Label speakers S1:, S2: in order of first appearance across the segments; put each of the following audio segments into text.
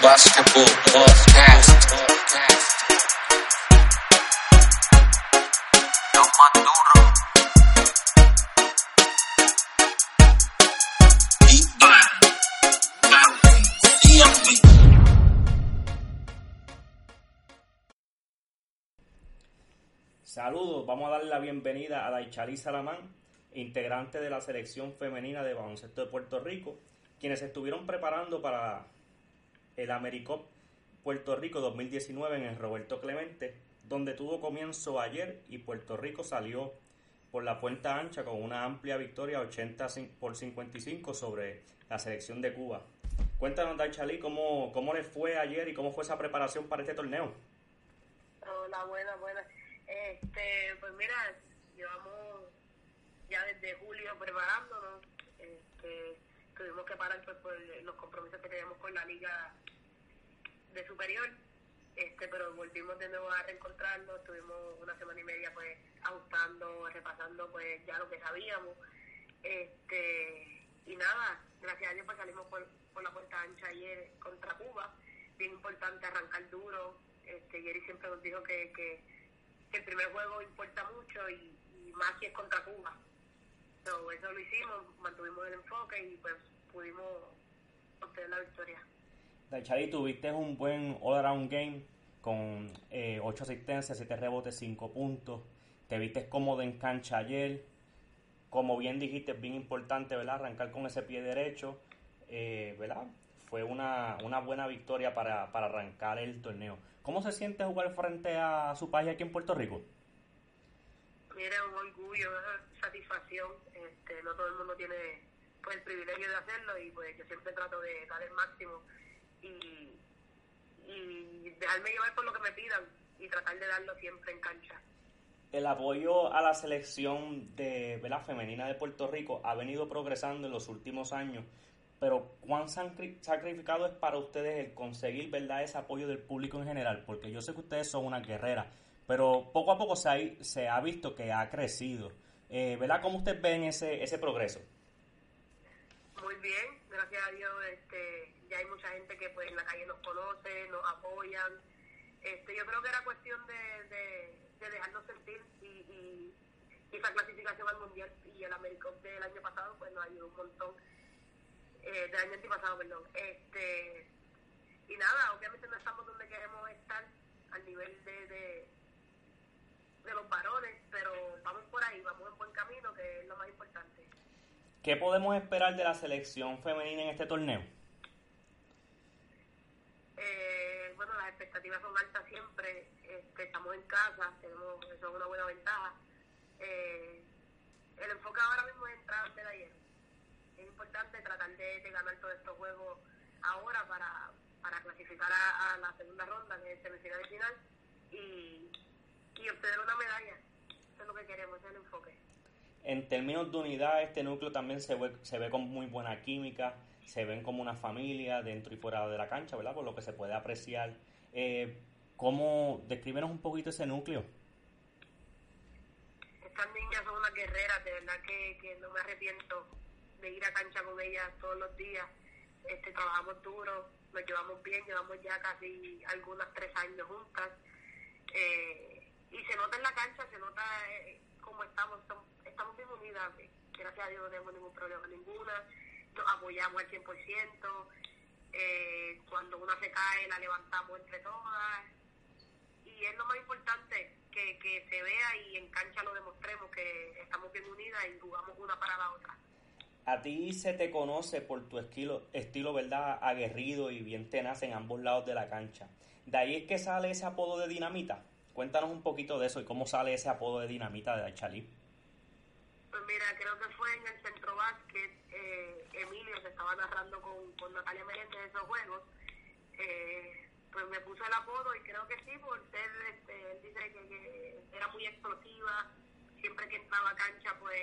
S1: Basketball Podcast.
S2: Saludos, vamos a darle la bienvenida a Daichali Salamán, integrante de la selección femenina de baloncesto de Puerto Rico, quienes estuvieron preparando para el AmeriCup Puerto Rico 2019 en el Roberto Clemente, donde tuvo comienzo ayer y Puerto Rico salió por la puerta ancha con una amplia victoria 80 por 55 sobre la selección de Cuba. Cuéntanos, Daichali, cómo, cómo les fue ayer y cómo fue esa preparación para este torneo.
S3: Hola, buenas, buenas. Este, pues mira, llevamos ya desde julio preparándonos. Este, tuvimos que parar pues, por los compromisos que teníamos con la liga de superior. Este, pero volvimos de nuevo a reencontrarnos, estuvimos una semana y media pues ajustando, repasando pues ya lo que sabíamos. Este, y nada, gracias a Dios pues salimos por, por la puerta ancha ayer contra Cuba. Bien importante arrancar duro. Este, Jerry siempre nos dijo que, que, el primer juego importa mucho y, y más si es contra Cuba. So, eso lo hicimos, mantuvimos el enfoque y pues pudimos obtener la victoria.
S2: Daichari, tuviste un buen all-around game con eh, 8 asistencias, 7 rebotes, 5 puntos. Te viste cómodo en cancha ayer. Como bien dijiste, es bien importante, ¿verdad? Arrancar con ese pie derecho, eh, ¿verdad? Fue una, una buena victoria para, para arrancar el torneo. ¿Cómo se siente jugar frente a su país aquí en Puerto Rico?
S3: Mira, un orgullo, una satisfacción. Este, no todo el mundo tiene pues el privilegio de hacerlo y pues yo siempre trato de dar el máximo y, y dejarme llevar por lo que me pidan y tratar de darlo siempre en cancha.
S2: El apoyo a la selección de ¿verdad? femenina de Puerto Rico ha venido progresando en los últimos años, pero ¿cuán sacri- sacrificado es para ustedes el conseguir ¿verdad? ese apoyo del público en general? Porque yo sé que ustedes son una guerrera, pero poco a poco se ha, se ha visto que ha crecido. Eh, ¿Verdad? ¿Cómo ustedes ven ese, ese progreso?
S3: Muy bien, gracias a Dios gente que pues en la calle nos conoce, nos apoyan. Este, yo creo que era cuestión de, de, de dejarnos sentir y, y, esa clasificación al Mundial y el Americup del año pasado pues nos ayudó un montón. Eh, del año antipasado, perdón. Este, y nada, obviamente no estamos donde queremos estar al nivel de, de los varones, pero vamos por ahí, vamos en buen camino, que es lo más importante.
S2: ¿Qué podemos esperar de la selección femenina en este torneo?
S3: Eh, bueno, expectativas son altas siempre. Este, estamos en casa, tenemos eso es una buena ventaja. Eh, el enfoque ahora mismo es entrar al medallero. Es importante tratar de, de ganar todos estos juegos ahora para, para clasificar a, a la segunda ronda, que es semifinal y final, y, y obtener una medalla. Eso es lo que queremos, ese es el enfoque.
S2: En términos de unidad, este núcleo también se ve, se ve con muy buena química, se ven como una familia dentro y fuera de la cancha, ¿verdad? Por lo que se puede apreciar. Eh, ¿Cómo descríbenos un poquito ese núcleo?
S3: estas niñas son unas guerreras, de verdad que, no me arrepiento de ir a cancha con ellas todos los días. Este, trabajamos duro, nos llevamos bien, llevamos ya casi algunas tres años juntas. Eh, y se nota en la cancha, se nota eh, cómo estamos, estamos, bien unidas. Gracias a Dios no tenemos ningún problema ninguna, nos apoyamos al 100%. Eh, cuando una se cae, la levantamos entre todas y es lo más importante que, que se vea y en cancha lo demostremos que estamos bien unidas y jugamos una para la otra.
S2: A ti se te conoce por tu estilo, estilo, ¿verdad? Aguerrido y bien tenaz en ambos lados de la cancha. De ahí es que sale ese apodo de Dinamita. Cuéntanos un poquito de eso y cómo sale ese apodo de Dinamita de Daichali.
S3: Pues mira, creo que fue en el centro básquet, Emilio se estaba narrando con, con Natalia Meléndez esos juegos, eh, pues me puso el apodo y creo que sí, por ser, este, él dice que, era muy explosiva, siempre que entraba a cancha pues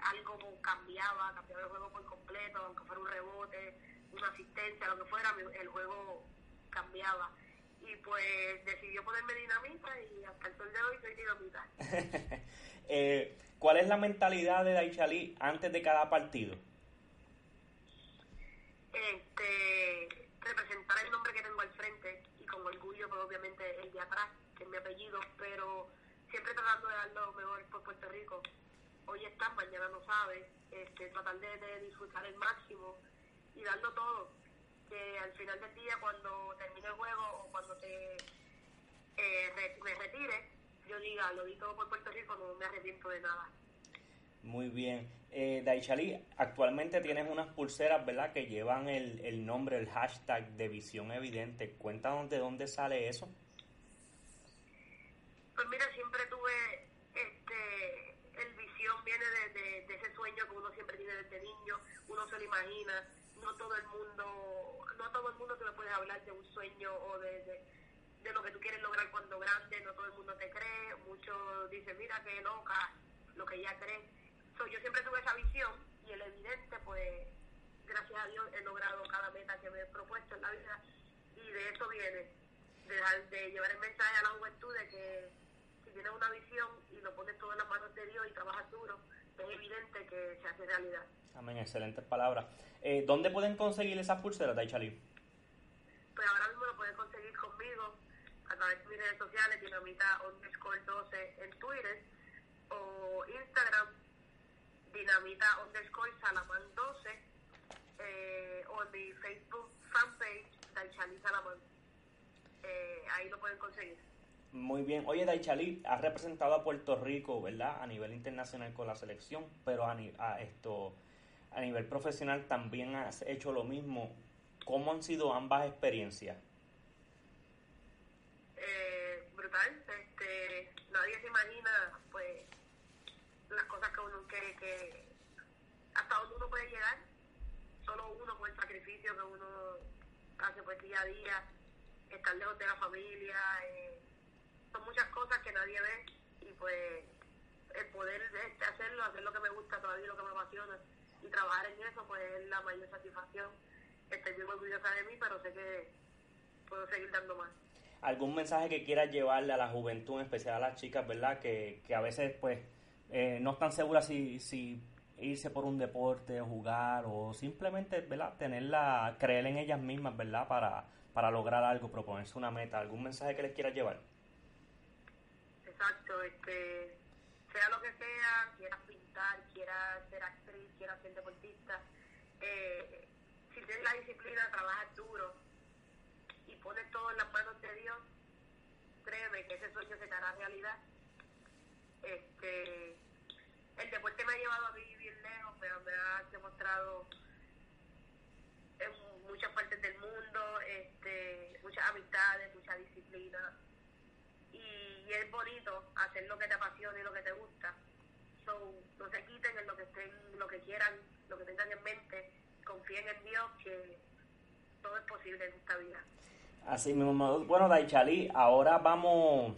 S3: algo cambiaba, cambiaba el juego por completo, aunque fuera un rebote, una asistencia, lo que fuera, el juego cambiaba. Y pues decidió ponerme dinamita y hasta el sol de hoy soy dinamita.
S2: eh, ¿Cuál es la mentalidad de Daichali antes de cada partido?
S3: Este, representar el nombre que tenemos obviamente el de atrás, que es mi apellido, pero siempre tratando de dar lo mejor por Puerto Rico. Hoy está, mañana no sabe, este, tratar de, disfrutar el máximo y darlo todo. Que al final del día, cuando termine el juego o cuando te eh, me retire, yo diga, lo di todo por Puerto Rico, no me arrepiento de nada.
S2: Muy bien. Eh, Daichali, actualmente tienes unas pulseras, ¿verdad? Que llevan el, el nombre, el hashtag de visión evidente. Cuéntanos de dónde sale eso.
S3: Pues mira, siempre tuve este el visión viene de, de, ese sueño que uno siempre tiene desde niño, uno se lo imagina, no todo el mundo, no todo el mundo te puede hablar de un sueño o de, de, de lo que tú quieres lograr cuando grande, no todo el mundo te cree, muchos dicen, mira qué loca, lo que ella cree. So, yo siempre tuve esa visión y el evidente, pues, gracias a Dios he logrado cada meta que me he propuesto en la vida y de eso viene, de, llevar el mensaje a la juventud de que si tienes una visión y lo pones todo en las manos de Dios y trabajas duro, es evidente que se hace realidad.
S2: Amén, excelentes palabras. Eh, ¿Dónde pueden conseguir esas pulseras, Daichali?
S3: Pues ahora mismo lo puedes conseguir conmigo a través de mis redes sociales, dinamita underscore 12 en Twitter o Instagram, dinamita underscore salaman 12 eh, o en mi Facebook fanpage, Daichali Salaman. Eh, ahí lo pueden conseguir.
S2: Muy bien. Oye, Daichali, has representado a Puerto Rico, ¿verdad? A nivel internacional con la selección, pero a, ni- a esto, a nivel profesional también has hecho lo mismo. ¿Cómo han sido ambas experiencias?
S3: eh, brutal. Este, nadie se imagina, pues, las cosas que uno que, que hasta donde uno puede llegar. Solo uno por el sacrificio que uno hace pues día a día, estar lejos de la familia. eh, son muchas cosas que nadie ve y pues el poder este, hacerlo, hacer lo que me gusta todavía, lo que me apasiona y trabajar en eso, pues es la mayor satisfacción. Estoy bien orgullosa de mí, pero sé que puedo seguir dando más.
S2: ¿Algún mensaje que quieras llevarle a la juventud, en especial a las chicas, ¿verdad? Que, que a veces, pues, eh, no están seguras si, si irse por un deporte, jugar o simplemente, ¿verdad? Tenerla, creer en ellas mismas, ¿verdad? Para, para lograr algo, proponerse una meta. ¿Algún mensaje que les quieras llevar?
S3: Exacto, este, sea lo que sea, quieras pintar, quieras ser actriz, quieras ser deportista, eh, si tienes la disciplina, trabajas duro y pones todo en las manos de Dios, créeme que ese sueño se hará realidad. Este, el deporte me ha llevado a bien lejos, pero me ha demostrado en muchas partes del mundo, este, muchas amistades, mucha disciplina y es bonito hacer lo que te apasiona y lo que te gusta. So, no se quiten en lo que estén, lo que quieran, lo que tengan en mente, confíen en Dios que todo es posible en esta vida.
S2: Así mismo. Bueno, Daichali, ahora vamos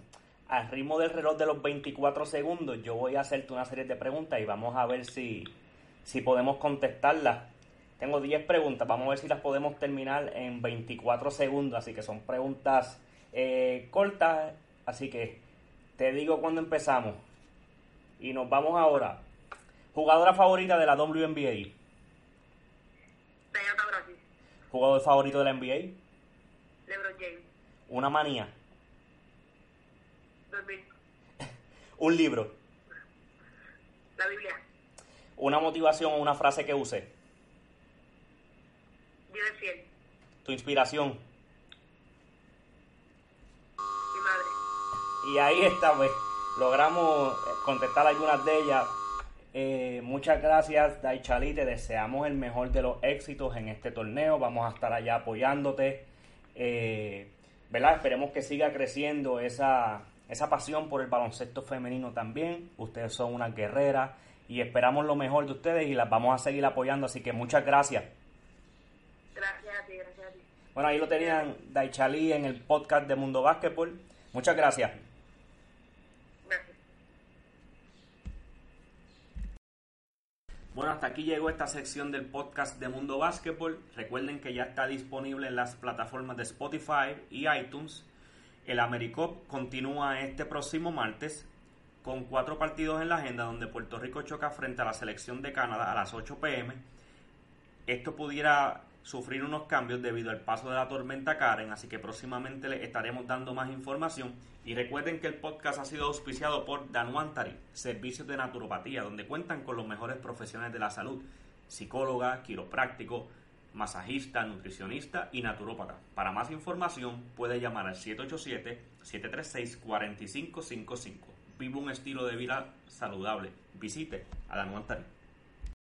S2: al ritmo del reloj de los 24 segundos. Yo voy a hacerte una serie de preguntas y vamos a ver si, si podemos contestarlas. Tengo 10 preguntas, vamos a ver si las podemos terminar en 24 segundos. Así que son preguntas eh, cortas. Así que te digo cuando empezamos. Y nos vamos ahora. Jugadora favorita de la WNBA. Jugador favorito de la NBA.
S3: LeBron James,
S2: Una manía. Un libro.
S3: la Biblia,
S2: Una motivación o una frase que use.
S3: Dios es fiel,
S2: Tu inspiración.
S3: mi madre.
S2: Y ahí está, pues. Logramos contestar algunas de ellas. Eh, muchas gracias, Daichali. Te deseamos el mejor de los éxitos en este torneo. Vamos a estar allá apoyándote. Eh, ¿Verdad? Esperemos que siga creciendo esa, esa pasión por el baloncesto femenino también. Ustedes son unas guerreras y esperamos lo mejor de ustedes y las vamos a seguir apoyando. Así que muchas gracias.
S3: Gracias a ti, gracias a ti.
S2: Bueno, ahí lo tenían Daichali en el podcast de Mundo Básquetbol. Muchas gracias.
S3: Gracias.
S2: Bueno, hasta aquí llegó esta sección del podcast de Mundo Básquetbol. Recuerden que ya está disponible en las plataformas de Spotify y iTunes. El AmeriCup continúa este próximo martes con cuatro partidos en la agenda donde Puerto Rico choca frente a la selección de Canadá a las 8 pm. Esto pudiera sufrir unos cambios debido al paso de la tormenta Karen, así que próximamente les estaremos dando más información. Y recuerden que el podcast ha sido auspiciado por Danuantari, servicios de naturopatía, donde cuentan con los mejores profesionales de la salud, psicóloga, quiropráctico, masajista, nutricionista y naturópata. Para más información puede llamar al 787-736-4555. Viva un estilo de vida saludable. Visite a Danuantari.